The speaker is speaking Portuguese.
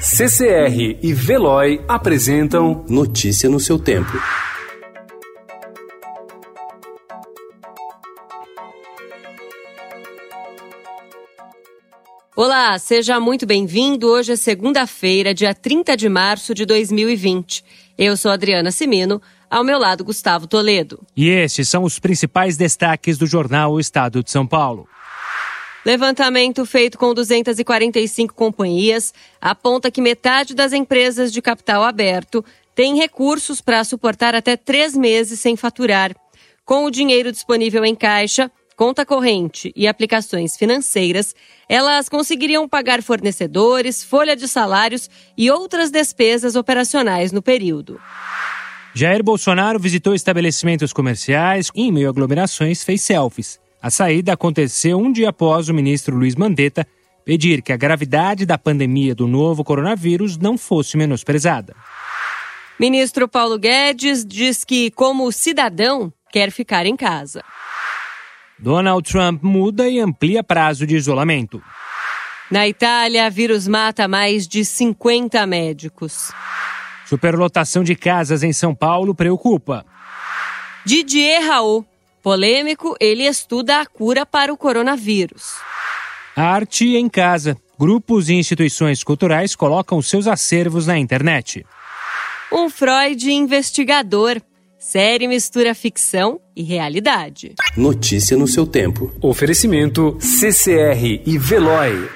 CCR e Veloy apresentam Notícia no seu tempo. Olá, seja muito bem-vindo. Hoje é segunda-feira, dia 30 de março de 2020. Eu sou Adriana Simino, ao meu lado Gustavo Toledo. E estes são os principais destaques do jornal O Estado de São Paulo. Levantamento feito com 245 companhias aponta que metade das empresas de capital aberto tem recursos para suportar até três meses sem faturar. Com o dinheiro disponível em caixa, conta corrente e aplicações financeiras, elas conseguiriam pagar fornecedores, folha de salários e outras despesas operacionais no período. Jair Bolsonaro visitou estabelecimentos comerciais e, em meio a aglomerações, fez selfies. A saída aconteceu um dia após o ministro Luiz Mandetta pedir que a gravidade da pandemia do novo coronavírus não fosse menosprezada. Ministro Paulo Guedes diz que, como cidadão, quer ficar em casa. Donald Trump muda e amplia prazo de isolamento. Na Itália, vírus mata mais de 50 médicos. Superlotação de casas em São Paulo preocupa. Didier Raul Polêmico, ele estuda a cura para o coronavírus. Arte em casa. Grupos e instituições culturais colocam seus acervos na internet. Um Freud investigador. Série mistura ficção e realidade. Notícia no seu tempo. Oferecimento CCR e Veloy.